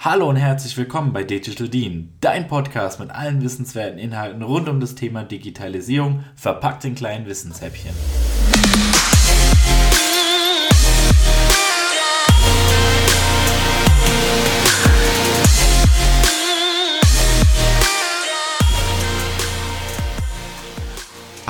Hallo und herzlich willkommen bei Digital Dean, dein Podcast mit allen wissenswerten Inhalten rund um das Thema Digitalisierung, verpackt in kleinen Wissenshäppchen.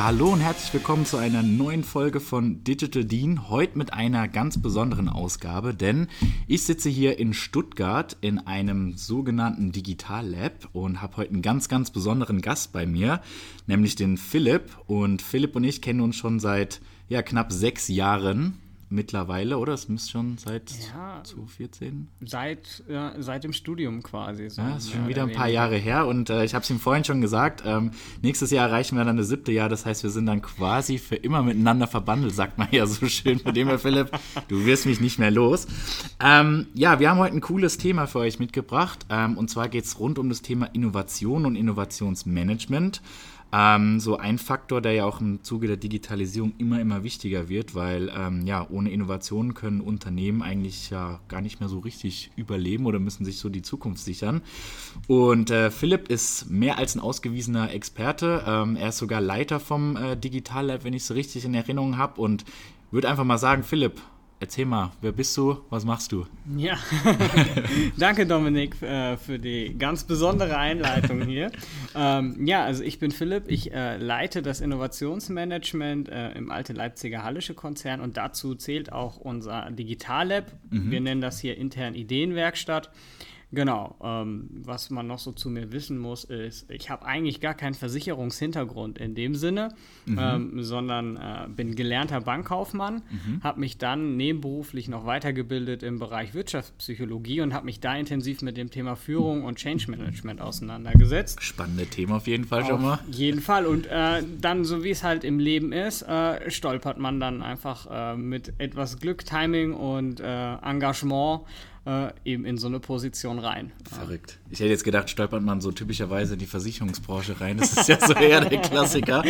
Hallo und herzlich willkommen zu einer neuen Folge von Digital Dean. Heute mit einer ganz besonderen Ausgabe, denn ich sitze hier in Stuttgart in einem sogenannten Digital Lab und habe heute einen ganz, ganz besonderen Gast bei mir, nämlich den Philipp. Und Philipp und ich kennen uns schon seit ja, knapp sechs Jahren mittlerweile, oder? Es müsste schon seit ja, 2014? Seit, ja, seit dem Studium quasi. So ja, ist schon wieder ein paar Jahre her und äh, ich habe es ihm vorhin schon gesagt, ähm, nächstes Jahr erreichen wir dann das siebte Jahr, das heißt, wir sind dann quasi für immer miteinander verbandelt, sagt man ja so schön. Von dem her, Philipp, du wirst mich nicht mehr los. Ähm, ja, wir haben heute ein cooles Thema für euch mitgebracht ähm, und zwar geht es rund um das Thema Innovation und Innovationsmanagement. Ähm, so ein Faktor, der ja auch im Zuge der Digitalisierung immer, immer wichtiger wird, weil ähm, ja, ohne Innovationen können Unternehmen eigentlich ja gar nicht mehr so richtig überleben oder müssen sich so die Zukunft sichern. Und äh, Philipp ist mehr als ein ausgewiesener Experte. Ähm, er ist sogar Leiter vom äh, Digital Lab, wenn ich es so richtig in Erinnerung habe. Und würde einfach mal sagen, Philipp, Erzähl mal, wer bist du? Was machst du? Ja, danke Dominik äh, für die ganz besondere Einleitung hier. ähm, ja, also ich bin Philipp, ich äh, leite das Innovationsmanagement äh, im Alte Leipziger Hallische Konzern und dazu zählt auch unser Digitallab. Mhm. Wir nennen das hier intern Ideenwerkstatt. Genau. Ähm, was man noch so zu mir wissen muss, ist, ich habe eigentlich gar keinen Versicherungshintergrund in dem Sinne, mhm. ähm, sondern äh, bin gelernter Bankkaufmann, mhm. habe mich dann nebenberuflich noch weitergebildet im Bereich Wirtschaftspsychologie und habe mich da intensiv mit dem Thema Führung und Change Management auseinandergesetzt. Spannendes Thema auf jeden Fall schon mal. Auf jeden Fall. Und äh, dann, so wie es halt im Leben ist, äh, stolpert man dann einfach äh, mit etwas Glück, Timing und äh, Engagement äh, eben in so eine Position rein. Verrückt. Ich hätte jetzt gedacht, stolpert man so typischerweise in die Versicherungsbranche rein. Das ist ja so eher der Klassiker.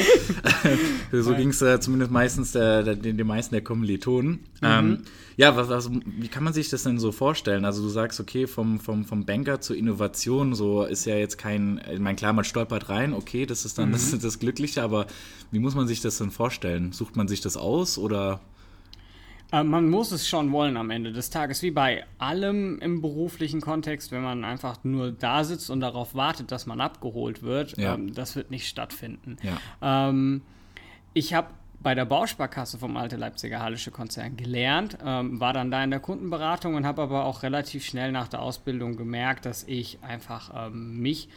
so ging es äh, zumindest meistens der, der, den, den meisten der Kommilitonen. Mhm. Ähm, ja, was, was, wie kann man sich das denn so vorstellen? Also du sagst, okay, vom, vom, vom Banker zur Innovation, so ist ja jetzt kein, ich meine, klar, man stolpert rein, okay, das ist dann mhm. das, das Glückliche, aber wie muss man sich das denn vorstellen? Sucht man sich das aus oder man muss es schon wollen am Ende des Tages, wie bei allem im beruflichen Kontext, wenn man einfach nur da sitzt und darauf wartet, dass man abgeholt wird, ja. ähm, das wird nicht stattfinden. Ja. Ähm, ich habe bei der Bausparkasse vom Alte Leipziger Hallische Konzern gelernt, ähm, war dann da in der Kundenberatung und habe aber auch relativ schnell nach der Ausbildung gemerkt, dass ich einfach ähm, mich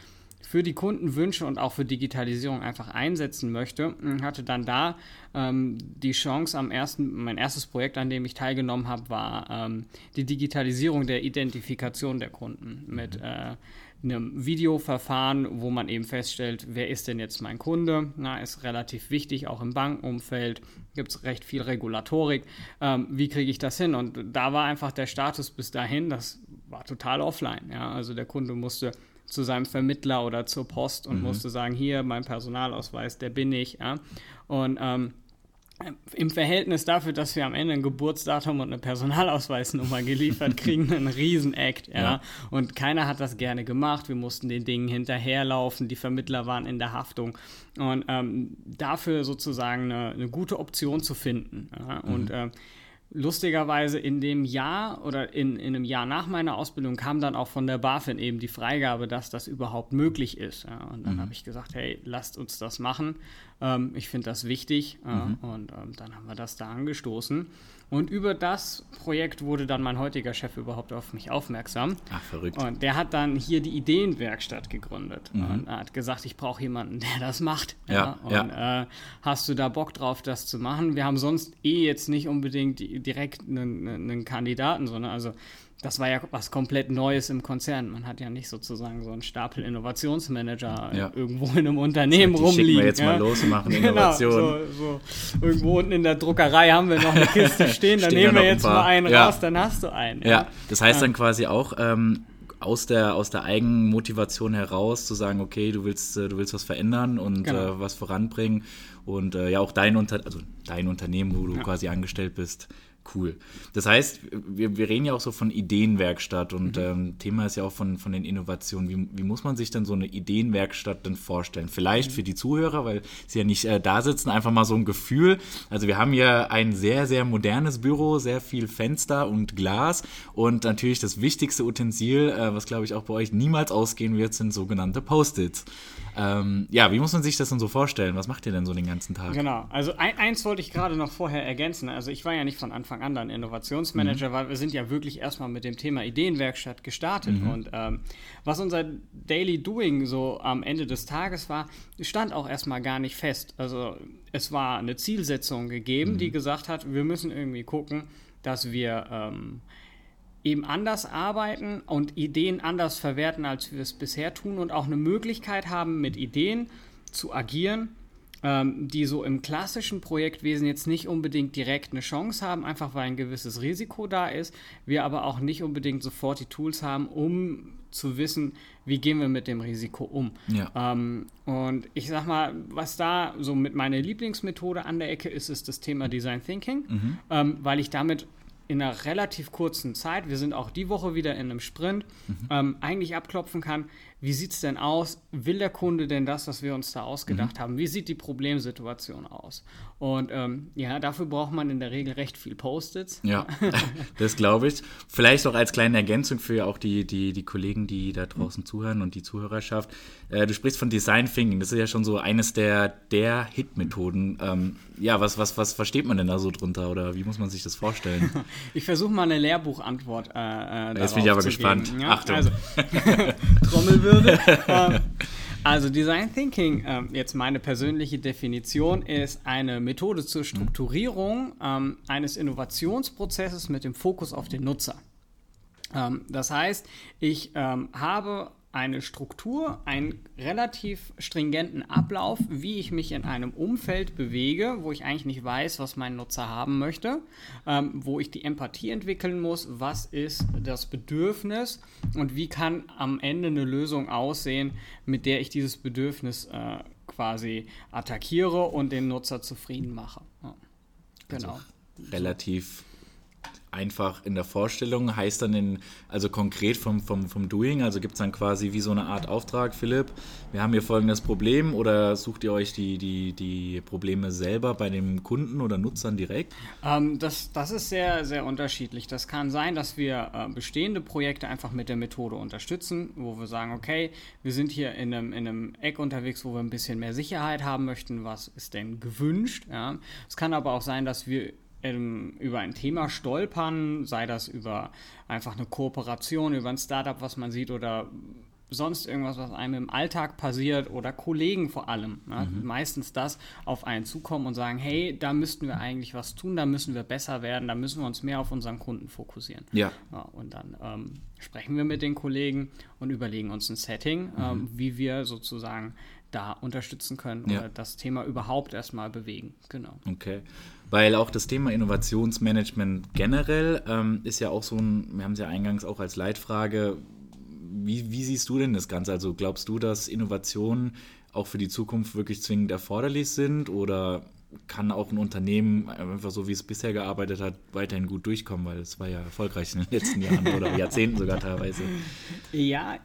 für die Kundenwünsche und auch für Digitalisierung einfach einsetzen möchte. Hatte dann da ähm, die Chance am ersten, mein erstes Projekt, an dem ich teilgenommen habe, war ähm, die Digitalisierung der Identifikation der Kunden mit mhm. äh, einem Videoverfahren, wo man eben feststellt, wer ist denn jetzt mein Kunde? Na, ist relativ wichtig, auch im Bankenumfeld gibt es recht viel Regulatorik. Ähm, wie kriege ich das hin? Und da war einfach der Status bis dahin, das war total offline. Ja? Also der Kunde musste zu seinem Vermittler oder zur Post und mhm. musste sagen, hier, mein Personalausweis, der bin ich. Ja? Und ähm, im Verhältnis dafür, dass wir am Ende ein Geburtsdatum und eine Personalausweisnummer geliefert kriegen, ein Riesenakt. Ja? ja? Und keiner hat das gerne gemacht. Wir mussten den Dingen hinterherlaufen. Die Vermittler waren in der Haftung. Und ähm, dafür sozusagen eine, eine, gute Option zu finden. Ja? Mhm. Und äh, lustigerweise in dem Jahr oder in, in einem Jahr nach meiner Ausbildung kam dann auch von der BaFin eben die Freigabe, dass das überhaupt möglich ist. Ja, und dann mhm. habe ich gesagt, hey, lasst uns das machen. Ähm, ich finde das wichtig. Äh, mhm. Und ähm, dann haben wir das da angestoßen. Und über das Projekt wurde dann mein heutiger Chef überhaupt auf mich aufmerksam. Ach, verrückt. Und der hat dann hier die Ideenwerkstatt gegründet. Mhm. Und hat gesagt, ich brauche jemanden, der das macht. Ja, ja. Und ja. Äh, hast du da Bock drauf, das zu machen? Wir haben sonst eh jetzt nicht unbedingt direkt einen, einen Kandidaten, sondern also das war ja was komplett Neues im Konzern. Man hat ja nicht sozusagen so einen Stapel Innovationsmanager ja. irgendwo in einem Unternehmen heißt, rumliegen. wir jetzt ja? mal los und machen Innovation. Genau, so, so. Irgendwo unten in der Druckerei haben wir noch eine Kiste stehen, dann nehmen wir jetzt mal einen ja. raus, dann hast du einen. Ja, das heißt dann quasi auch, ähm, aus der, aus der Eigenmotivation heraus zu sagen, okay, du willst, äh, du willst was verändern und genau. äh, was voranbringen und äh, ja auch dein, Unter also dein Unternehmen, wo du quasi angestellt bist, Cool. Das heißt, wir, wir reden ja auch so von Ideenwerkstatt und mhm. ähm, Thema ist ja auch von, von den Innovationen. Wie, wie muss man sich denn so eine Ideenwerkstatt denn vorstellen? Vielleicht mhm. für die Zuhörer, weil sie ja nicht äh, da sitzen, einfach mal so ein Gefühl. Also wir haben hier ein sehr, sehr modernes Büro, sehr viel Fenster und Glas und natürlich das wichtigste Utensil, äh, was glaube ich auch bei euch niemals ausgehen wird, sind sogenannte Post-its. Ähm, ja, wie muss man sich das denn so vorstellen? Was macht ihr denn so den ganzen Tag? Genau, also ein, eins wollte ich gerade noch vorher ergänzen. Also ich war ja nicht von Anfang an dann Innovationsmanager, mhm. weil wir sind ja wirklich erstmal mit dem Thema Ideenwerkstatt gestartet. Mhm. Und ähm, was unser Daily Doing so am Ende des Tages war, stand auch erstmal gar nicht fest. Also es war eine Zielsetzung gegeben, mhm. die gesagt hat, wir müssen irgendwie gucken, dass wir ähm, eben anders arbeiten und Ideen anders verwerten, als wir es bisher tun und auch eine Möglichkeit haben, mit Ideen zu agieren, ähm, die so im klassischen Projektwesen jetzt nicht unbedingt direkt eine Chance haben, einfach weil ein gewisses Risiko da ist, wir aber auch nicht unbedingt sofort die Tools haben, um zu wissen, wie gehen wir mit dem Risiko um. Ja. Ähm, und ich sag mal, was da so mit meiner Lieblingsmethode an der Ecke ist, ist das Thema Design Thinking, mhm. ähm, weil ich damit in einer relativ kurzen Zeit, wir sind auch die Woche wieder in einem Sprint, mhm. ähm, eigentlich abklopfen kann, wie sieht es denn aus? Will der Kunde denn das, was wir uns da ausgedacht mhm. haben? Wie sieht die Problemsituation aus? Und ähm, ja, dafür braucht man in der Regel recht viel Post-its. Ja, das glaube ich. Vielleicht auch als kleine Ergänzung für auch die, die, die Kollegen, die da draußen mhm. zuhören und die Zuhörerschaft. Äh, du sprichst von Design Thinking. Das ist ja schon so eines der, der Hit-Methoden. Ähm, ja, was, was, was versteht man denn da so drunter oder wie muss man sich das vorstellen? ich versuche mal eine Lehrbuchantwort äh, äh Jetzt bin ich aber gespannt. Ja? Achtung. Also, Trommelwirbel würde. Ähm, also Design Thinking, ähm, jetzt meine persönliche Definition, ist eine Methode zur Strukturierung ähm, eines Innovationsprozesses mit dem Fokus auf den Nutzer. das heißt, ich habe eine Struktur, einen relativ stringenten Ablauf, wie ich mich in einem Umfeld bewege, wo ich eigentlich nicht weiß, was mein Nutzer haben möchte, ähm, wo ich die Empathie entwickeln muss, was ist das Bedürfnis und wie kann am Ende eine Lösung aussehen, mit der ich dieses Bedürfnis äh, quasi attackiere und den Nutzer zufrieden mache. Ja. Genau. Also relativ einfach in der Vorstellung, heißt dann in, also konkret vom, vom, vom Doing, also gibt es dann quasi wie so eine Art Auftrag, Philipp, wir haben hier folgendes Problem oder sucht ihr euch die, die, die Probleme selber bei dem Kunden oder Nutzern direkt? Ähm, das, das ist sehr, sehr unterschiedlich. Das kann sein, dass wir äh, bestehende Projekte einfach mit der Methode unterstützen, wo wir sagen, okay, wir sind hier in einem, in einem Eck unterwegs, wo wir ein bisschen mehr Sicherheit haben möchten, was ist denn gewünscht. Ja? Es kann aber auch sein, dass wir ähm, über ein Thema stolpern, sei das über einfach eine Kooperation, über ein Startup, was man sieht oder sonst irgendwas, was einem im Alltag passiert oder Kollegen vor allem. Ne? Mhm. Meistens das auf einen zukommen und sagen, hey, da müssten wir eigentlich was tun, da müssen wir besser werden, da müssen wir uns mehr auf unseren Kunden fokussieren. Ja. ja und dann ähm, sprechen wir mit den Kollegen und überlegen uns ein Setting, mhm. ähm, wie wir sozusagen da unterstützen können ja. oder das Thema überhaupt erstmal bewegen. Genau. Okay. Weil auch das Thema Innovationsmanagement generell ähm, ist ja auch so ein, wir haben es ja eingangs auch als Leitfrage, wie, wie siehst du denn das Ganze? Also glaubst du, dass Innovationen auch für die Zukunft wirklich zwingend erforderlich sind oder kann auch ein Unternehmen einfach so, wie es bisher gearbeitet hat, weiterhin gut durchkommen, weil es war ja erfolgreich in den letzten Jahren oder Jahrzehnten sogar teilweise. Ja,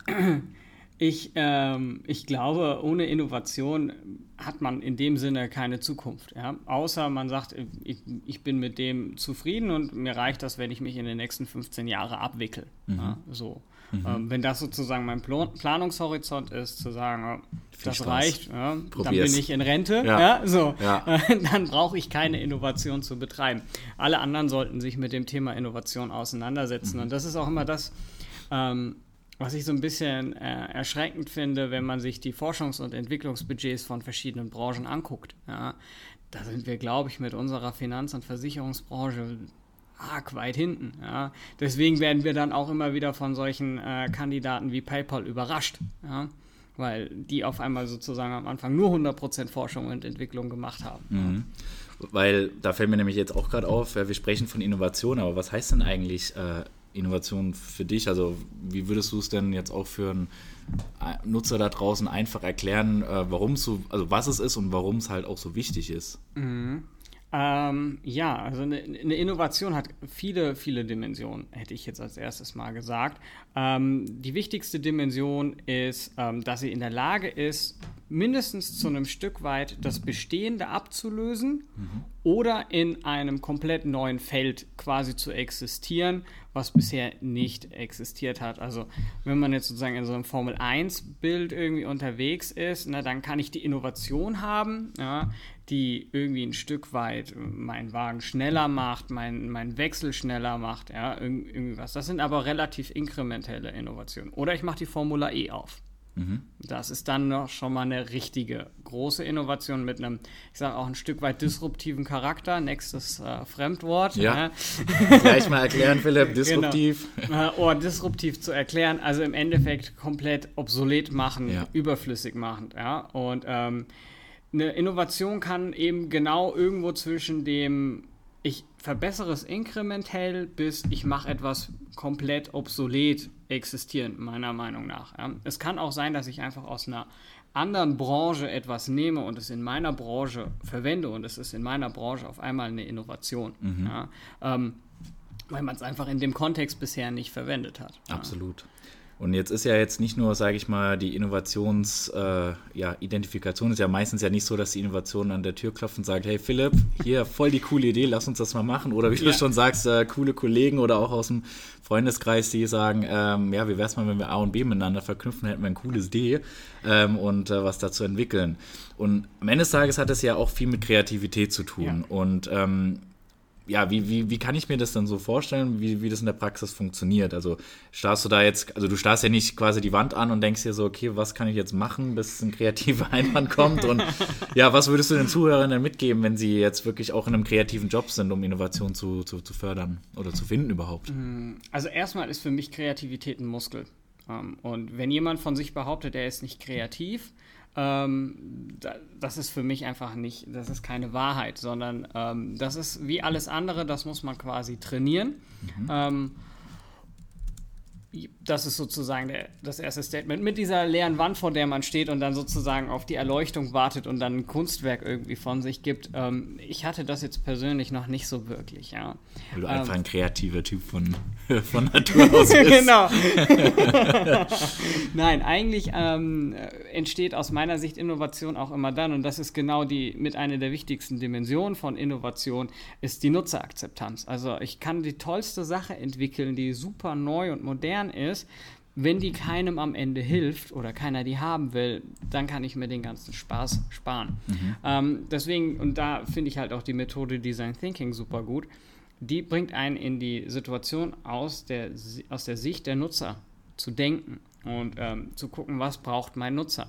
ich, ähm, ich glaube, ohne Innovation hat man in dem Sinne keine Zukunft. Ja? Außer man sagt, ich, ich, bin mit dem zufrieden und mir reicht das, wenn ich mich in den nächsten 15 Jahren abwickle. Mhm. Ja? So. Mhm. Ähm, wenn das sozusagen mein Plan Planungshorizont ist, zu sagen, oh, das Spaß. reicht, ja, dann bin ich in Rente, ja. so, dann brauche ich keine Innovation zu betreiben. Alle anderen sollten sich mit dem Thema Innovation auseinandersetzen. Mhm. Und das ist auch immer das, ähm, was ich so ein bisschen äh, erschreckend finde, wenn man sich die Forschungs- und Entwicklungsbudgets von verschiedenen Branchen anguckt. Ja, da sind wir, glaube ich, mit unserer Finanz- und Versicherungsbranche arg weit hinten. Ja. Deswegen werden wir dann auch immer wieder von solchen äh, Kandidaten wie PayPal überrascht. Ja. Weil die auf einmal sozusagen am Anfang nur 100% Forschung und Entwicklung gemacht haben. Mhm. Weil da fällt mir nämlich jetzt auch gerade auf, wir sprechen von Innovation, aber was heißt denn eigentlich äh, Innovation für dich? Also wie würdest du es denn jetzt auch für einen äh, Nutzer da draußen einfach erklären, äh, warum so, also was es ist und warum es halt auch so wichtig ist? Mhm. Ähm, ja, also eine, eine, Innovation hat viele, viele Dimensionen, hätte ich jetzt als erstes mal gesagt. Ähm, die wichtigste Dimension ist, ähm, dass sie in der Lage ist, mindestens zu einem Stück weit das Bestehende abzulösen mhm. oder in einem komplett neuen Feld quasi zu existieren, was bisher nicht existiert hat. Also wenn man jetzt sozusagen in so einem Formel-1-Bild irgendwie unterwegs ist, na, dann kann ich die Innovation haben, ja, die irgendwie ein Stück weit meinen Wagen schneller macht, meinen mein Wechsel schneller macht, ja, irgendwie was. Das sind aber relativ inkrementelle Innovationen. Oder ich mache die Formula E auf. Mhm. Das ist dann noch schon mal eine richtige große Innovation mit einem, ich sage auch ein Stück weit disruptiven Charakter. Nächstes äh, Fremdwort. Ja. Gleich mal erklären, Philipp, genau. disruptiv. Genau. oh, disruptiv zu erklären, also im Endeffekt komplett obsolet machen, ja. überflüssig machen. Ja? Und ähm, eine Innovation kann eben genau irgendwo zwischen dem ich verbessere es inkrementell bis ich mache etwas komplett obsolet existieren, meiner Meinung nach. Es kann auch sein, dass ich einfach aus einer anderen Branche etwas nehme und es in meiner Branche verwende und es ist in meiner Branche auf einmal eine Innovation. Mhm. Ja. Ähm, weil man es einfach in dem Kontext bisher nicht verwendet hat. Absolut. Ja. Und jetzt ist ja jetzt nicht nur, sage ich mal, die Innovations-Identifikation äh, ja, ist ja meistens ja nicht so, dass die Innovation an der Tür klopft und sagt, hey Philipp, hier voll die coole Idee, lass uns das mal machen. Oder wie ja. du schon sagst, äh, coole Kollegen oder auch aus dem Freundeskreis, die sagen, ähm, ja, wie wäre es mal, wenn wir A und B miteinander verknüpfen, hätten wir ein cooles D ähm, und äh, was dazu entwickeln. Und am Ende des Tages hat es ja auch viel mit Kreativität zu tun. Ja. Und ähm, ja, wie, wie, wie kann ich mir das dann so vorstellen, wie, wie das in der Praxis funktioniert? Also starrst du da jetzt, also du starrst ja nicht quasi die Wand an und denkst dir so, okay, was kann ich jetzt machen, bis ein kreativer Einwand kommt? Und ja, was würdest du den Zuhörern denn mitgeben, wenn sie jetzt wirklich auch in einem kreativen Job sind, um Innovation zu, zu, zu fördern oder zu finden überhaupt? Mm, also erstmal ist für mich Kreativität ein Muskel. Ähm, und wenn jemand von sich behauptet, er ist nicht kreativ, ähm, das ist für mich einfach nicht, das ist keine Wahrheit, sondern ähm, das ist wie alles andere, das muss man quasi trainieren. Mhm. Ähm, das ist sozusagen der, das erste Statement. Mit dieser leeren Wand, vor der man steht und dann sozusagen auf die Erleuchtung wartet und dann ein Kunstwerk irgendwie von sich gibt. Ähm, ich hatte das jetzt persönlich noch nicht so wirklich, ja. Weil du ähm, einfach ein kreativer Typ von, von Natur aus bist. genau. Nein, eigentlich ähm, entsteht aus meiner Sicht Innovation auch immer dann und das ist genau die mit einer der wichtigsten Dimensionen von Innovation, ist die Nutzerakzeptanz. Also ich kann die tollste Sache entwickeln, die super neu und modern Kern ist, wenn die keinem am Ende hilft oder keiner die haben will, dann kann ich mir den ganzen Spaß sparen. Mhm. Ähm, deswegen, und da finde ich halt auch die Methode Design Thinking super gut, die bringt einen in die Situation aus der, aus der Sicht der Nutzer zu denken und ähm, zu gucken, was braucht mein Nutzer.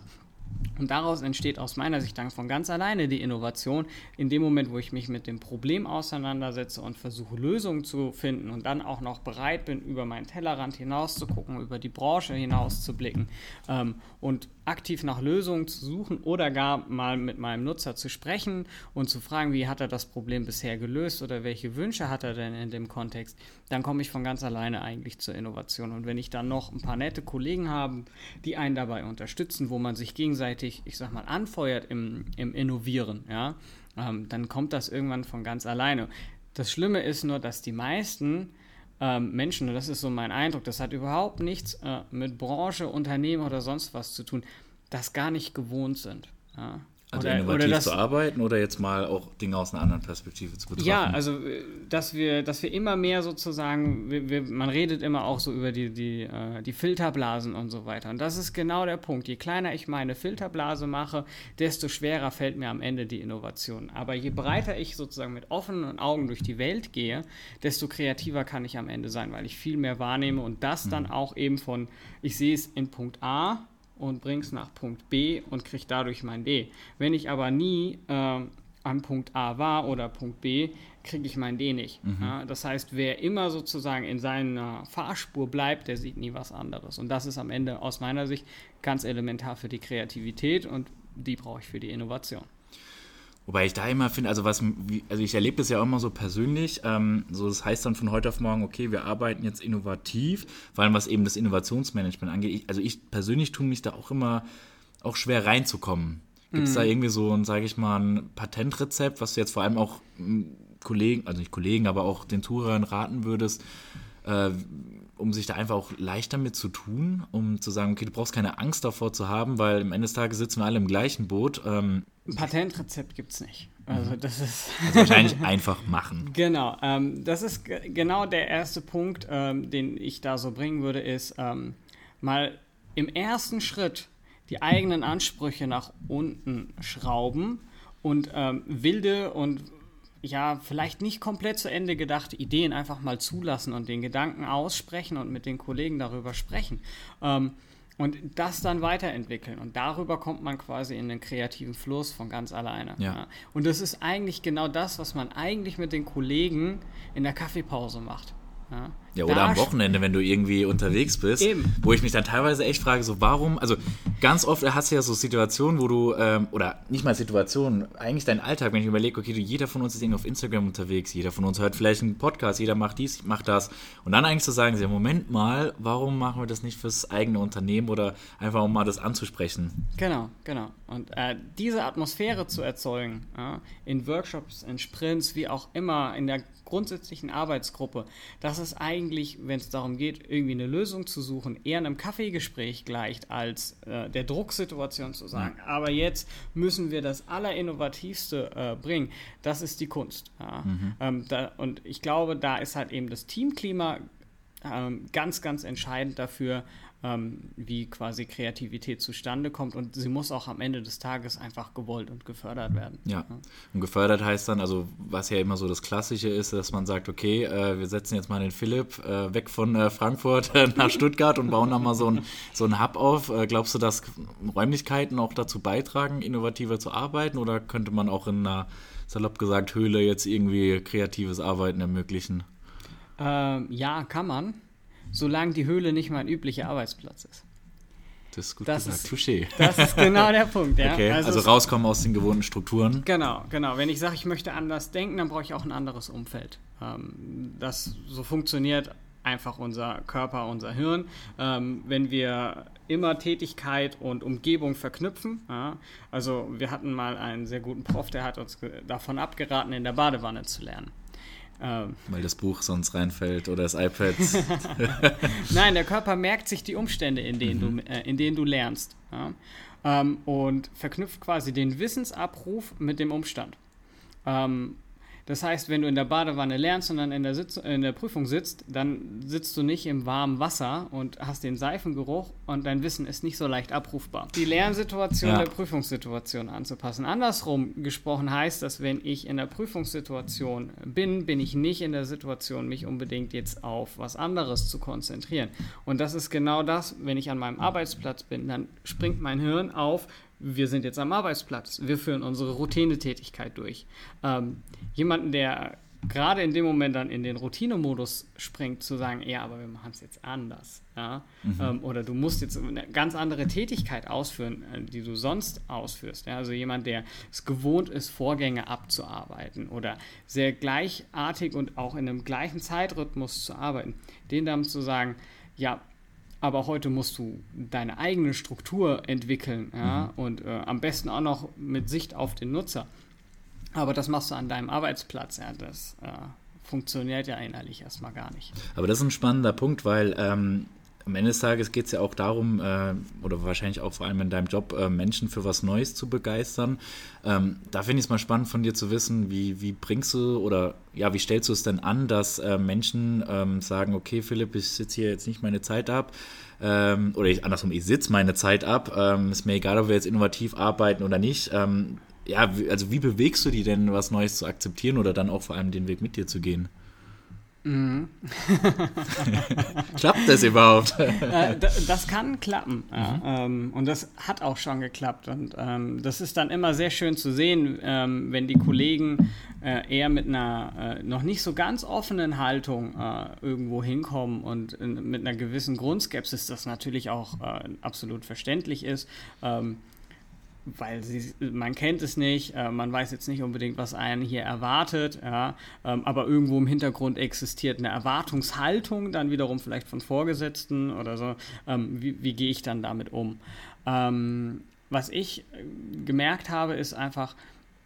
Und daraus entsteht aus meiner Sicht dann von ganz alleine die Innovation. In dem Moment, wo ich mich mit dem Problem auseinandersetze und versuche, Lösungen zu finden und dann auch noch bereit bin, über meinen Tellerrand hinaus zu gucken, über die Branche hinaus zu blicken ähm, und aktiv nach Lösungen zu suchen oder gar mal mit meinem Nutzer zu sprechen und zu fragen, wie hat er das Problem bisher gelöst oder welche Wünsche hat er denn in dem Kontext, dann komme ich von ganz alleine eigentlich zur Innovation. Und wenn ich dann noch ein paar nette Kollegen habe, die einen dabei unterstützen, wo man sich gegenseitig, ich sag mal, anfeuert im, im Innovieren, ja, ähm, dann kommt das irgendwann von ganz alleine. Das Schlimme ist nur, dass die meisten ähm, Menschen, und das ist so mein Eindruck, das hat überhaupt nichts äh, mit Branche, Unternehmen oder sonst was zu tun, das gar nicht gewohnt sind. Ja. Also oder, innovativ oder das, zu arbeiten oder jetzt mal auch Dinge aus einer anderen Perspektive zu betrachten? Ja, also äh, dass wir, dass wir immer mehr sozusagen, wir, wir, man redet immer auch so über die, die, äh, die Filterblasen und so weiter. Und das ist genau der Punkt. Je kleiner ich meine Filterblase mache, desto schwerer fällt mir am Ende die Innovation. Aber je breiter ich sozusagen mit offenen Augen durch die Welt gehe, desto kreativer kann ich am Ende sein, weil ich viel mehr wahrnehme und das dann mhm. auch eben von, ich sehe es in Punkt A, und bringe es nach Punkt B und kriege dadurch mein D. Wenn ich aber nie äh, an Punkt A war oder Punkt B, kriege ich mein D nicht. Mhm. Ja, das heißt, wer immer sozusagen in seiner Fahrspur bleibt, der sieht nie was anderes. Und das ist am Ende aus meiner Sicht ganz elementar für die Kreativität und die brauche ich für die Innovation. Wobei ich da immer finde, also was, also ich erlebe das ja auch immer so persönlich, ähm, so das heißt dann von heute auf morgen, okay, wir arbeiten jetzt innovativ, vor allem was eben das Innovationsmanagement angeht. Ich, also ich persönlich tue mich da auch immer auch schwer reinzukommen. Gibt es mhm. da irgendwie so ein, sage ich mal, ein Patentrezept, was du jetzt vor allem auch Kollegen, also nicht Kollegen, aber auch den Zuhörern raten würdest, äh, um sich da einfach auch leichter mit zu tun, um zu sagen, okay, du brauchst keine Angst davor zu haben, weil am Ende des Tages sitzen wir alle im gleichen Boot. Ähm, ein Patentrezept gibt es nicht. Also mhm. das ist also wahrscheinlich einfach machen. Genau, ähm, das ist genau der erste Punkt, ähm, den ich da so bringen würde, ist ähm, mal im ersten Schritt die eigenen Ansprüche nach unten schrauben und ähm, wilde und ja, vielleicht nicht komplett zu Ende gedachte Ideen einfach mal zulassen und den Gedanken aussprechen und mit den Kollegen darüber sprechen. Und das dann weiterentwickeln. Und darüber kommt man quasi in den kreativen Fluss von ganz alleine. Ja. Ja. Und das ist eigentlich genau das, was man eigentlich mit den Kollegen in der Kaffeepause macht. Ja, ja oder am Wochenende, wenn du irgendwie unterwegs bist, Eben. wo ich mich dann teilweise echt frage, so warum, also ganz oft hast du ja so Situationen, wo du, ähm, oder nicht mal Situationen, eigentlich dein Alltag, wenn ich überlege, okay, jeder von uns ist irgendwie auf Instagram unterwegs, jeder von uns hört vielleicht einen Podcast, jeder macht dies, macht das und dann eigentlich zu sagen, so, Moment mal, warum machen wir das nicht fürs eigene Unternehmen oder einfach um mal das anzusprechen? Genau, genau. Und äh, diese Atmosphäre zu erzeugen, ja, in Workshops, in Sprints, wie auch immer, in der grundsätzlichen Arbeitsgruppe, das ist eigentlich, wenn es darum geht, irgendwie eine Lösung zu suchen, eher einem Kaffeegespräch gleicht, als äh, der Drucksituation zu sagen. Aber jetzt müssen wir das Allerinnovativste äh, bringen. Das ist die Kunst. Ja. Mhm. Ähm, da, und ich glaube, da ist halt eben das Teamklima ähm, ganz, ganz entscheidend dafür, ähm, wie quasi Kreativität zustande kommt. Und sie muss auch am Ende des Tages einfach gewollt und gefördert werden. Ja, und gefördert heißt dann, also was ja immer so das Klassische ist, dass man sagt, okay, äh, wir setzen jetzt mal den Philipp äh, weg von äh, Frankfurt nach Stuttgart und bauen da mal so ein, so ein Hub auf. Äh, glaubst du, dass Räumlichkeiten auch dazu beitragen, innovativer zu arbeiten? Oder könnte man auch in einer, salopp gesagt, Höhle jetzt irgendwie kreatives Arbeiten ermöglichen? Ähm, ja, kann man solange die Höhle nicht mein üblicher Arbeitsplatz ist. Das ist gut das gesagt. Ist, Touché. Das ist genau der Punkt, ja. Okay, also, also rauskommen aus den gewohnten Strukturen. Genau, genau. Wenn ich sage, ich möchte anders denken, dann brauche ich auch ein anderes Umfeld. Ähm, das so funktioniert einfach unser Körper, unser Hirn. Ähm, wenn wir immer Tätigkeit und Umgebung verknüpfen. Ja, also wir hatten mal einen sehr guten Prof, der hat uns davon abgeraten, in der Badewanne zu lernen. Ähm. Weil das Buch sonst reinfällt oder das iPad. Nein, der Körper merkt sich die Umstände, in denen, mhm. du, äh, in denen du lernst. Ja? Ähm, und verknüpft quasi den Wissensabruf mit dem Umstand. Ähm, das heißt, wenn du in der Badewanne lernst und dann in der, Sitz in der Prüfung sitzt, dann sitzt du nicht im warmen Wasser und hast den Seifengeruch und dein Wissen ist nicht so leicht abrufbar. Die Lernsituation ja. der Prüfungssituation anzupassen. Andersrum gesprochen heißt das, wenn ich in der Prüfungssituation bin, bin ich nicht in der Situation, mich unbedingt jetzt auf was anderes zu konzentrieren. Und das ist genau das, wenn ich an meinem Arbeitsplatz bin, dann springt mein Hirn auf, wir sind jetzt am Arbeitsplatz, wir führen unsere Routinetätigkeit durch. Ähm, jemanden, der gerade in dem Moment dann in den Routinemodus springt, zu sagen, ja, aber wir machen es jetzt anders. Ja? Mhm. Ähm, oder du musst jetzt eine ganz andere Tätigkeit ausführen, äh, die du sonst ausführst. Ja? Also jemand, der es gewohnt ist, Vorgänge abzuarbeiten oder sehr gleichartig und auch in einem gleichen Zeitrhythmus zu arbeiten, den dann zu sagen, ja, aber heute musst du deine eigene Struktur entwickeln ja? Mhm. und äh, am besten auch noch mit Sicht auf den Nutzer. Aber das machst du an deinem Arbeitsplatz. Ja? Das äh, funktioniert ja innerlich erstmal gar nicht. Aber das ist ein spannender Punkt, weil ähm, am Ende des Tages geht es ja auch darum, äh, oder wahrscheinlich auch vor allem in deinem Job, äh, Menschen für was Neues zu begeistern. Ähm, da finde ich es mal spannend von dir zu wissen, wie, wie bringst du oder ja, wie stellst du es denn an, dass äh, Menschen ähm, sagen, okay, Philipp, ich sitze hier jetzt nicht meine Zeit ab. Ähm, oder ich, andersrum, ich sitze meine Zeit ab. Ähm, ist mir egal, ob wir jetzt innovativ arbeiten oder nicht. Ähm, ja, also wie bewegst du die denn, was Neues zu akzeptieren oder dann auch vor allem den Weg mit dir zu gehen? Mhm. Klappt das überhaupt? Äh, das kann klappen. Mhm. Ähm, und das hat auch schon geklappt. Und ähm, das ist dann immer sehr schön zu sehen, ähm, wenn die Kollegen äh, eher mit einer äh, noch nicht so ganz offenen Haltung irgendwo hinkommen und mit einer gewissen Grundskepsis, das natürlich auch absolut verständlich ist weil sie, man kennt es nicht, äh, man weiß jetzt nicht unbedingt, was einen hier erwartet, ja, ähm, aber irgendwo im Hintergrund existiert eine Erwartungshaltung, dann wiederum vielleicht von Vorgesetzten oder so. Ähm, wie, wie gehe ich dann damit um? Ähm, was ich äh, gemerkt habe, ist einfach,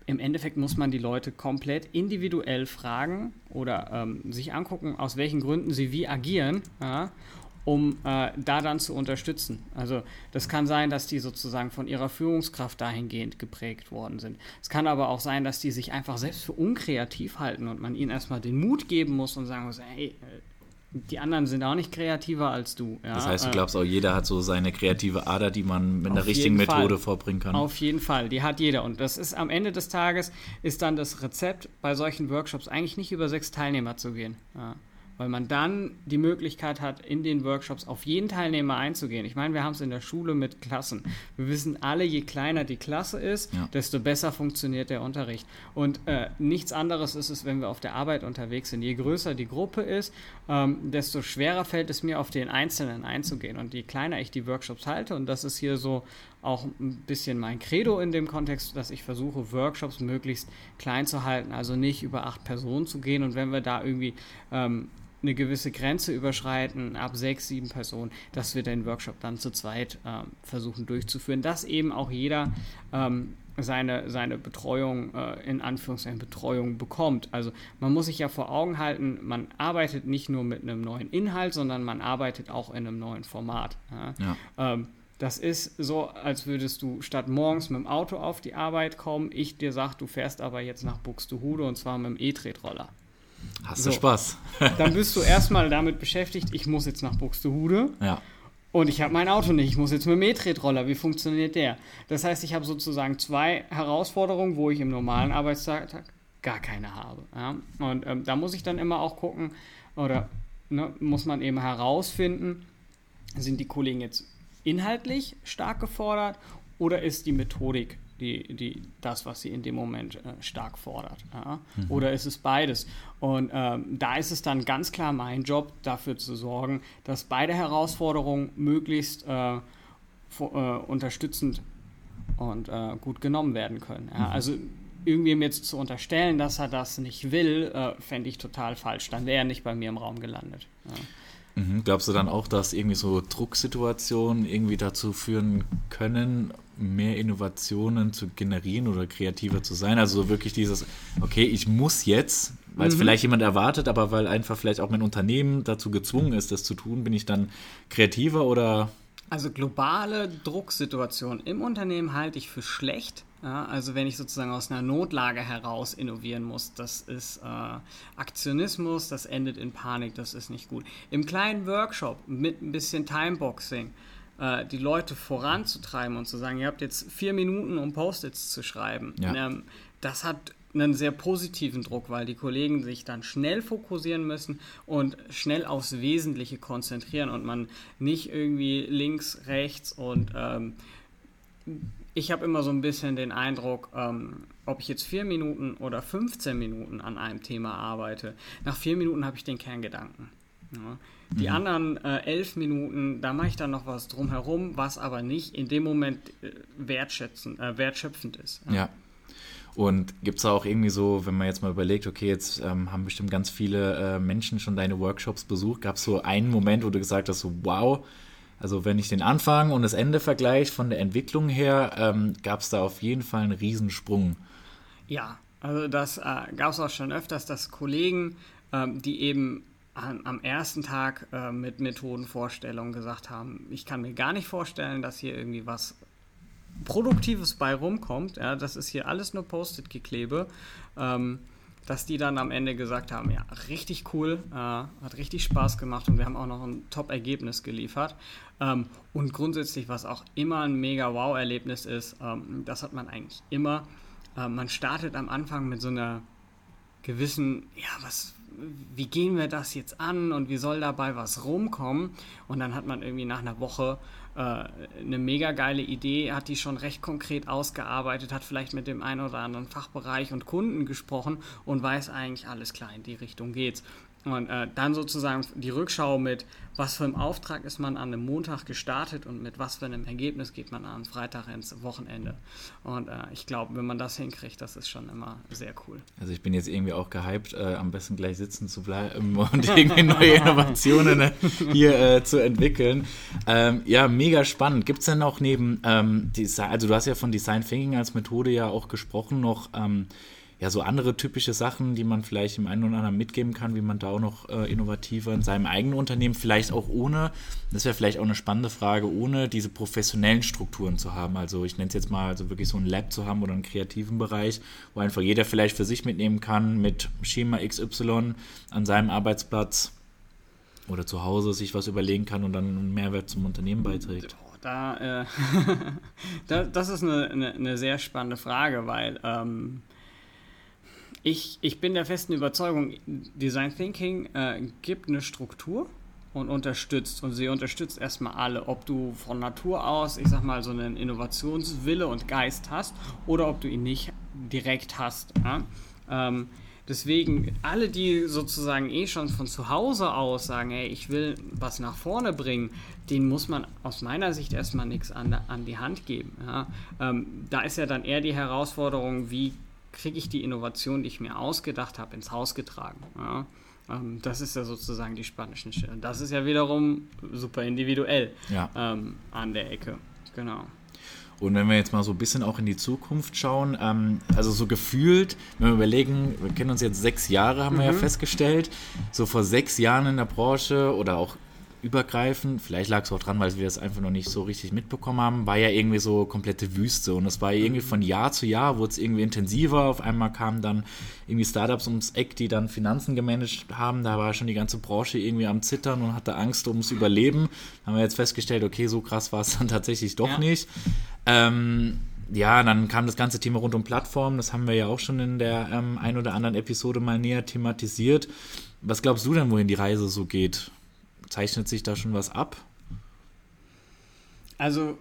im Endeffekt muss man die Leute komplett individuell fragen oder ähm, sich angucken, aus welchen Gründen sie wie agieren. Ja, um äh, da dann zu unterstützen. Also das kann sein, dass die sozusagen von ihrer Führungskraft dahingehend geprägt worden sind. Es kann aber auch sein, dass die sich einfach selbst für unkreativ halten und man ihnen erstmal den Mut geben muss und sagen muss, hey, äh, die anderen sind auch nicht kreativer als du. Ja? Das heißt, du glaubst auch, jeder hat so seine kreative Ader, die man mit einer richtigen Methode vorbringen kann. Auf jeden Fall, die hat jeder. Und das ist am Ende des Tages, ist dann das Rezept bei solchen Workshops eigentlich nicht über sechs Teilnehmer zu gehen. Ja weil man dann die Möglichkeit hat, in den Workshops auf jeden Teilnehmer einzugehen. Ich meine, wir haben es in der Schule mit Klassen. Wir wissen alle, je kleiner die Klasse ist, ja. desto besser funktioniert der Unterricht. Und äh, nichts anderes ist es, wenn wir auf der Arbeit unterwegs sind. Je größer die Gruppe ist, ähm, desto schwerer fällt es mir, auf den Einzelnen einzugehen. Und je kleiner ich die Workshops halte, und das ist hier so auch ein bisschen mein Credo in dem Kontext, dass ich versuche, Workshops möglichst klein zu halten, also nicht über acht Personen zu gehen. Und wenn wir da irgendwie ähm, eine gewisse Grenze überschreiten, ab sechs, sieben Personen, dass wir den Workshop dann zu zweit äh, versuchen durchzuführen, dass eben auch jeder ähm, seine, seine Betreuung, äh, in Anführungszeichen Betreuung bekommt. Also man muss sich ja vor Augen halten, man arbeitet nicht nur mit einem neuen Inhalt, sondern man arbeitet auch in einem neuen Format. Ja? Ja. Ähm, das ist so, als würdest du statt morgens mit dem Auto auf die Arbeit kommen, ich dir sag, du fährst aber jetzt nach Buxtehude und zwar mit dem E-Tretroller. Hast so. du Spaß? dann bist du erstmal damit beschäftigt, ich muss jetzt nach Buxtehude. Ja. Und ich habe mein Auto nicht. Ich muss jetzt mit dem E-Tretroller. Wie funktioniert der? Das heißt, ich habe sozusagen zwei Herausforderungen, wo ich im normalen Arbeitstag gar keine habe. Ja? Und ähm, da muss ich dann immer auch gucken, oder ne, muss man eben herausfinden, sind die Kollegen jetzt inhaltlich stark gefordert oder ist die Methodik die, die, das, was sie in dem Moment äh, stark fordert. Ja? Mhm. Oder ist es beides? Und ähm, da ist es dann ganz klar mein Job, dafür zu sorgen, dass beide Herausforderungen möglichst äh, vor, äh, unterstützend und äh, gut genommen werden können. Ja? Mhm. Also irgendwem jetzt zu unterstellen, dass er das nicht will, äh, fände ich total falsch. Dann wäre er nicht bei mir im Raum gelandet. Ja? Mhm. Glaubst du dann auch, dass irgendwie so Drucksituationen irgendwie dazu führen können, mehr Innovationen zu generieren oder kreativer zu sein? Also wirklich dieses, okay, ich muss jetzt, weil es mhm. vielleicht jemand erwartet, aber weil einfach vielleicht auch mein Unternehmen dazu gezwungen ist, das zu tun, bin ich dann kreativer oder? Also globale Drucksituationen im Unternehmen halte ich für schlecht ja, also wenn ich sozusagen aus einer Notlage heraus innovieren muss, das ist äh, Aktionismus, das endet in Panik, das ist nicht gut. Im kleinen Workshop mit ein bisschen Timeboxing äh, die Leute voranzutreiben und zu sagen, ihr habt jetzt vier Minuten, um Post-its zu schreiben, ja. ähm, das hat einen sehr positiven Druck, weil die Kollegen sich dann schnell fokussieren müssen und schnell aufs Wesentliche konzentrieren und man nicht irgendwie links, rechts und ähm, ich habe immer so ein bisschen den Eindruck, ähm, ob ich jetzt vier Minuten oder 15 Minuten an einem Thema arbeite, nach vier Minuten habe ich den Kerngedanken. Ja. Die mhm. anderen äh, elf Minuten, da mache ich dann noch was drumherum, was aber nicht in dem Moment äh, wertschätzen, äh, wertschöpfend ist. Ja. ja. Und gibt es auch irgendwie so, wenn man jetzt mal überlegt, okay, jetzt ähm, haben bestimmt ganz viele äh, Menschen schon deine Workshops besucht, gab es so einen Moment, wo du gesagt hast, so wow, also wenn ich den Anfang und das Ende vergleiche von der Entwicklung her, ähm, gab es da auf jeden Fall einen Riesensprung. Ja, also das äh, gab es auch schon öfters, dass Kollegen, ähm, die eben am, am ersten Tag äh, mit Methodenvorstellungen gesagt haben, ich kann mir gar nicht vorstellen, dass hier irgendwie was Produktives bei rumkommt. Ja, das ist hier alles nur Post-it-Geklebe. Ähm, dass die dann am Ende gesagt haben, ja, richtig cool, äh, hat richtig Spaß gemacht und wir haben auch noch ein Top-Ergebnis geliefert. Ähm, und grundsätzlich, was auch immer ein mega Wow-Erlebnis ist, ähm, das hat man eigentlich immer. Äh, man startet am Anfang mit so einer gewissen, ja, was, wie gehen wir das jetzt an und wie soll dabei was rumkommen? Und dann hat man irgendwie nach einer Woche eine mega geile Idee, hat die schon recht konkret ausgearbeitet, hat vielleicht mit dem einen oder anderen Fachbereich und Kunden gesprochen und weiß eigentlich, alles klar, in die Richtung geht's. Und äh, dann sozusagen die Rückschau mit, was für einem Auftrag ist man an einem Montag gestartet und mit was für einem Ergebnis geht man am Freitag ins Wochenende. Und äh, ich glaube, wenn man das hinkriegt, das ist schon immer sehr cool. Also ich bin jetzt irgendwie auch gehypt, äh, am besten gleich sitzen zu bleiben und irgendwie neue Innovationen äh, hier äh, zu entwickeln. Ähm, ja, mega spannend. Gibt es denn noch neben, ähm, Design, also du hast ja von Design Thinking als Methode ja auch gesprochen, noch ähm, ja, so andere typische Sachen, die man vielleicht im einen oder anderen mitgeben kann, wie man da auch noch äh, innovativer in seinem eigenen Unternehmen, vielleicht auch ohne, das wäre vielleicht auch eine spannende Frage, ohne diese professionellen Strukturen zu haben. Also ich nenne es jetzt mal, also wirklich so ein Lab zu haben oder einen kreativen Bereich, wo einfach jeder vielleicht für sich mitnehmen kann mit Schema XY an seinem Arbeitsplatz oder zu Hause sich was überlegen kann und dann einen Mehrwert zum Unternehmen beiträgt. Da, äh, das ist eine, eine, eine, sehr spannende Frage, weil ähm, ich, ich bin der festen Überzeugung, Design Thinking äh, gibt eine Struktur und unterstützt. Und sie unterstützt erstmal alle, ob du von Natur aus, ich sag mal, so einen Innovationswille und Geist hast oder ob du ihn nicht direkt hast. Ja? Ähm, deswegen, alle, die sozusagen eh schon von zu Hause aus sagen, hey, ich will was nach vorne bringen, denen muss man aus meiner Sicht erstmal nichts an, an die Hand geben. Ja? Ähm, da ist ja dann eher die Herausforderung, wie kriege ich die Innovation, die ich mir ausgedacht habe, ins Haus getragen. Ja? Ähm, das ist ja sozusagen die spanische Stelle. Das ist ja wiederum super individuell ja. ähm, an der Ecke. Genau. Und wenn wir jetzt mal so ein bisschen auch in die Zukunft schauen, ähm, also so gefühlt, wenn wir überlegen, wir kennen uns jetzt sechs Jahre, haben mhm. wir ja mhm. festgestellt, so vor sechs Jahren in der Branche oder auch übergreifend, vielleicht lag es auch dran, weil wir es einfach noch nicht so richtig mitbekommen haben, war ja irgendwie so komplette Wüste und es war irgendwie von Jahr zu Jahr, wurde es irgendwie intensiver, auf einmal kamen dann irgendwie Startups ums Eck, die dann Finanzen gemanagt haben, da war schon die ganze Branche irgendwie am Zittern und hatte Angst ums Überleben, haben wir jetzt festgestellt, okay, so krass war es dann tatsächlich doch ja. nicht. Ähm, ja, dann kam das ganze Thema rund um Plattformen, das haben wir ja auch schon in der ähm, ein oder anderen Episode mal näher thematisiert. Was glaubst du denn, wohin die Reise so geht? Zeichnet sich da schon was ab? Also,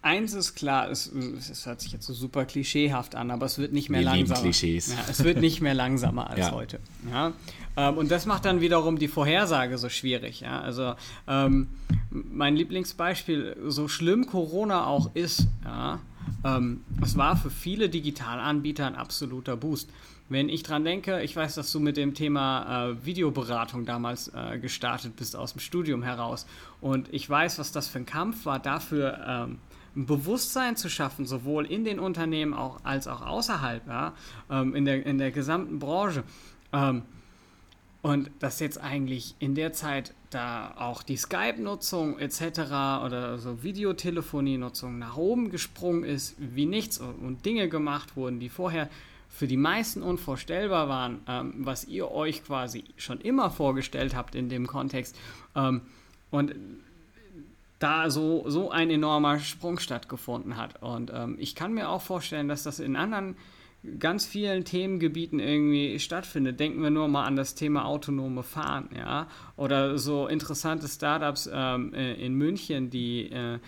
eins ist klar, es, es hört sich jetzt so super klischeehaft an, aber es wird nicht mehr Wir langsamer. Klischees. Ja, es wird nicht mehr langsamer als ja. heute. Ja? Ähm, und das macht dann wiederum die Vorhersage so schwierig. Ja? Also ähm, mein Lieblingsbeispiel, so schlimm Corona auch ist, ja, ähm, es war für viele Digitalanbieter ein absoluter Boost. Wenn ich dran denke, ich weiß, dass du mit dem Thema äh, Videoberatung damals äh, gestartet bist aus dem Studium heraus. Und ich weiß, was das für ein Kampf war, dafür ähm, ein Bewusstsein zu schaffen, sowohl in den Unternehmen auch, als auch außerhalb, ja, ähm, in, der, in der gesamten Branche. Ähm, und dass jetzt eigentlich in der Zeit da auch die Skype-Nutzung etc. oder so Videotelefonie-Nutzung nach oben gesprungen ist wie nichts und Dinge gemacht wurden, die vorher für die meisten unvorstellbar waren, ähm, was ihr euch quasi schon immer vorgestellt habt in dem Kontext. Ähm, und da so, so ein enormer Sprung stattgefunden hat. Und ähm, ich kann mir auch vorstellen, dass das in anderen ganz vielen Themengebieten irgendwie stattfindet. Denken wir nur mal an das Thema autonome Fahren, ja, oder so interessante Startups ähm, äh, in München, die äh,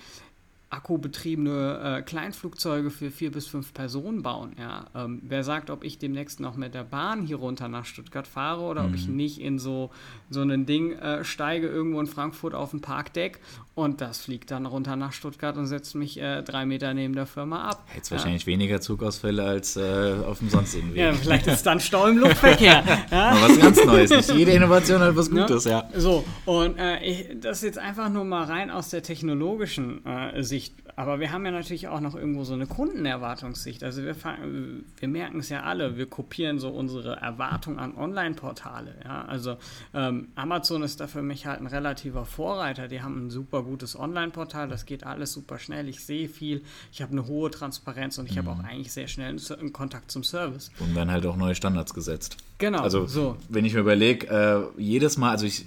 akkubetriebene äh, Kleinflugzeuge für vier bis fünf Personen bauen. Ja, ähm, wer sagt, ob ich demnächst noch mit der Bahn hier runter nach Stuttgart fahre oder mhm. ob ich mhm. nicht in so, so ein Ding äh, steige irgendwo in Frankfurt auf ein Parkdeck und das fliegt dann runter nach Stuttgart und setzt mich äh, drei Meter neben der Firma ab. Hättest ja. wahrscheinlich weniger Zugausfälle als äh, auf dem sonstigen Weg. Ja, vielleicht ist dann Stau im Luftverkehr. ja? Was ganz Neues. Nicht jede Innovation hat was Gutes, ja. ja. So, und äh, ich, das jetzt einfach nur mal rein aus der technologischen äh, Sicht. Aber wir haben ja natürlich auch noch irgendwo so eine Kundenerwartungssicht. Also wir, wir merken es ja alle, wir kopieren so unsere Erwartung an Online-Portale. Ja? Also ähm, Amazon ist da für mich halt ein relativer Vorreiter. Die haben ein super gutes Online-Portal, das geht alles super schnell. Ich sehe viel, ich habe eine hohe Transparenz und ich mhm. habe auch eigentlich sehr schnell einen Kontakt zum Service. Und werden halt auch neue Standards gesetzt. Genau. Also so. wenn ich mir überlege, äh, jedes Mal, also ich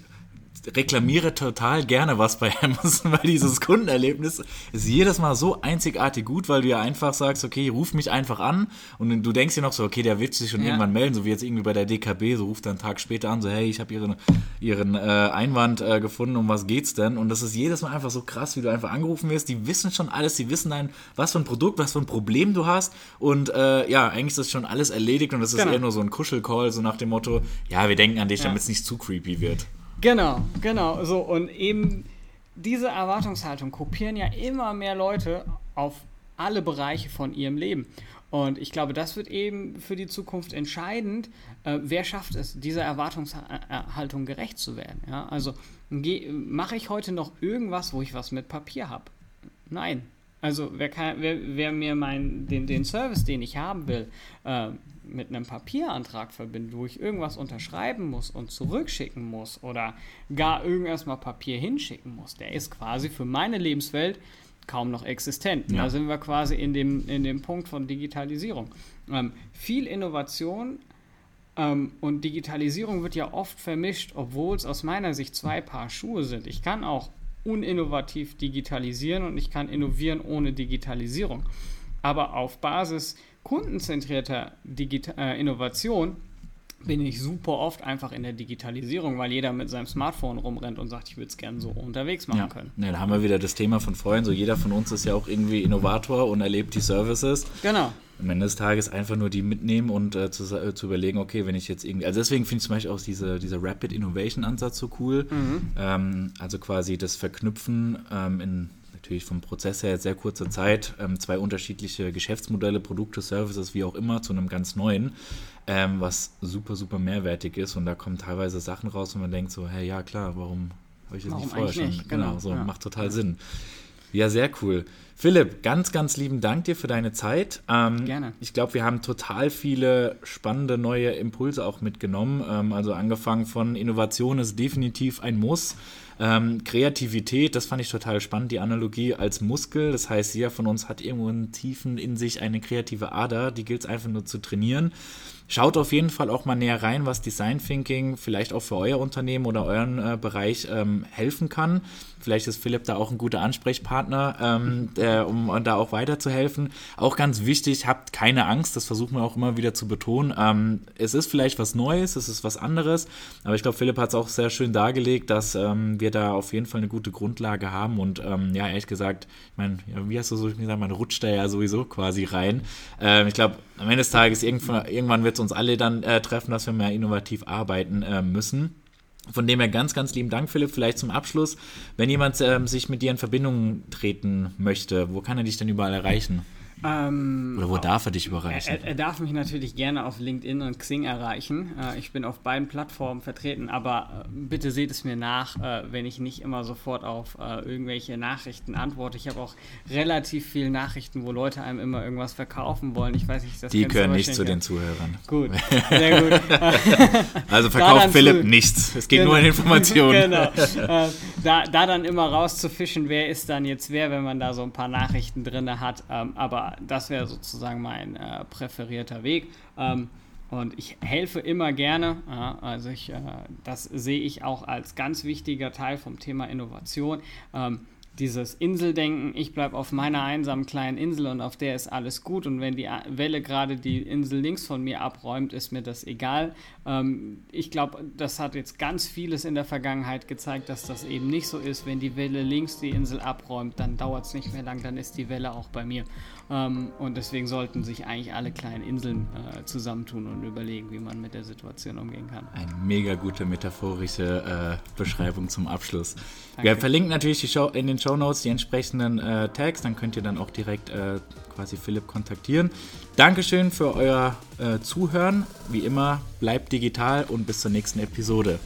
reklamiere total gerne was bei Amazon, weil dieses Kundenerlebnis ist jedes Mal so einzigartig gut, weil du ja einfach sagst, okay, ruf mich einfach an und du denkst dir noch so, okay, der wird sich schon ja. irgendwann melden, so wie jetzt irgendwie bei der DKB, so ruft er einen Tag später an, so hey, ich habe ihren, ihren äh, Einwand äh, gefunden, um was geht's denn? Und das ist jedes Mal einfach so krass, wie du einfach angerufen wirst, die wissen schon alles, die wissen dann, was für ein Produkt, was für ein Problem du hast und äh, ja, eigentlich ist das schon alles erledigt und das ist genau. eher nur so ein Kuschelcall, so nach dem Motto, ja, wir denken an dich, ja. damit es nicht zu creepy wird. Genau, genau. So, und eben diese Erwartungshaltung kopieren ja immer mehr Leute auf alle Bereiche von ihrem Leben. Und ich glaube, das wird eben für die Zukunft entscheidend. Äh, wer schafft es, dieser Erwartungshaltung gerecht zu werden? Ja? Also mache ich heute noch irgendwas, wo ich was mit Papier habe? Nein. Also wer, kann, wer, wer mir mein, den, den Service, den ich haben will, äh, mit einem Papierantrag verbindet, wo ich irgendwas unterschreiben muss und zurückschicken muss oder gar irgendwas mal Papier hinschicken muss, der ist quasi für meine Lebenswelt kaum noch existent. Ja. Da sind wir quasi in dem, in dem Punkt von Digitalisierung. Ähm, viel Innovation ähm, und Digitalisierung wird ja oft vermischt, obwohl es aus meiner Sicht zwei Paar Schuhe sind. Ich kann auch uninnovativ digitalisieren und ich kann innovieren ohne Digitalisierung. Aber auf Basis kundenzentrierter Digita äh, Innovation bin ich super oft einfach in der Digitalisierung, weil jeder mit seinem Smartphone rumrennt und sagt, ich würde es gerne so unterwegs machen ja. können. Ja, da haben wir wieder das Thema von vorhin, so jeder von uns ist ja auch irgendwie Innovator und erlebt die Services. Genau. Am Ende des Tages einfach nur die mitnehmen und äh, zu, äh, zu, überlegen, okay, wenn ich jetzt irgendwie, also deswegen finde ich zum Beispiel auch diese, dieser Rapid Innovation Ansatz so cool. Mhm. Ähm, also quasi das Verknüpfen ähm, in natürlich vom Prozess her sehr kurzer Zeit ähm, zwei unterschiedliche Geschäftsmodelle, Produkte, Services, wie auch immer, zu einem ganz neuen, ähm, was super, super mehrwertig ist. Und da kommen teilweise Sachen raus, wo man denkt so, hey, ja klar, warum habe ich das warum nicht vorher schon? Nicht? Genau, genau, so ja. macht total Sinn. Ja, sehr cool. Philipp, ganz, ganz lieben Dank dir für deine Zeit. Ähm, Gerne. Ich glaube, wir haben total viele spannende neue Impulse auch mitgenommen. Ähm, also angefangen von Innovation ist definitiv ein Muss. Ähm, Kreativität, das fand ich total spannend, die Analogie als Muskel. Das heißt, jeder von uns hat irgendwo einen tiefen in sich eine kreative Ader, die gilt es einfach nur zu trainieren. Schaut auf jeden Fall auch mal näher rein, was Design Thinking vielleicht auch für euer Unternehmen oder euren äh, Bereich ähm, helfen kann. Vielleicht ist Philipp da auch ein guter Ansprechpartner, ähm, der, um da auch weiterzuhelfen. Auch ganz wichtig, habt keine Angst, das versuchen wir auch immer wieder zu betonen. Ähm, es ist vielleicht was Neues, es ist was anderes, aber ich glaube, Philipp hat es auch sehr schön dargelegt, dass ähm, wir da auf jeden Fall eine gute Grundlage haben und ähm, ja, ehrlich gesagt, ich meine, wie hast du so gesagt, man rutscht da ja sowieso quasi rein. Ähm, ich glaube, am Ende des Tages irgendwann, irgendwann wird es uns alle dann äh, treffen, dass wir mehr innovativ arbeiten äh, müssen. Von dem her ganz, ganz lieben Dank, Philipp. Vielleicht zum Abschluss, wenn jemand ähm, sich mit dir in Verbindung treten möchte, wo kann er dich denn überall erreichen? Ähm, Oder wo darf er dich überreichen? Er, er, darf mich natürlich gerne auf LinkedIn und Xing erreichen. Äh, ich bin auf beiden Plattformen vertreten, aber äh, bitte seht es mir nach, äh, wenn ich nicht immer sofort auf äh, irgendwelche Nachrichten antworte. Ich habe auch relativ viele Nachrichten, wo Leute einem immer irgendwas verkaufen wollen. Ich weiß nicht, das Die gehören nicht zu den Zuhörern. Gut, sehr gut. also verkauft Philipp zu, nichts. Es geht genau, nur um Informationen. genau. Äh, da, da dann immer rauszufischen, wer ist dann jetzt wer, wenn man da so ein paar Nachrichten drin hat. Ähm, aber das wäre sozusagen mein äh, präferierter Weg. Ähm, und ich helfe immer gerne. Ja, also ich, äh, das sehe ich auch als ganz wichtiger Teil vom Thema Innovation. Ähm, dieses Inseldenken, ich bleibe auf meiner einsamen kleinen Insel und auf der ist alles gut und wenn die Welle gerade die Insel links von mir abräumt, ist mir das egal. Ähm, ich glaube, das hat jetzt ganz vieles in der Vergangenheit gezeigt, dass das eben nicht so ist. Wenn die Welle links die Insel abräumt, dann dauert es nicht mehr lang, dann ist die Welle auch bei mir. Ähm, und deswegen sollten sich eigentlich alle kleinen Inseln äh, zusammentun und überlegen, wie man mit der Situation umgehen kann. Eine mega gute metaphorische äh, Beschreibung zum Abschluss. Danke. Wir verlinken natürlich die Show, in den Show Notes die entsprechenden äh, Tags, dann könnt ihr dann auch direkt äh, quasi Philipp kontaktieren. Dankeschön für euer äh, Zuhören. Wie immer, bleibt digital und bis zur nächsten Episode.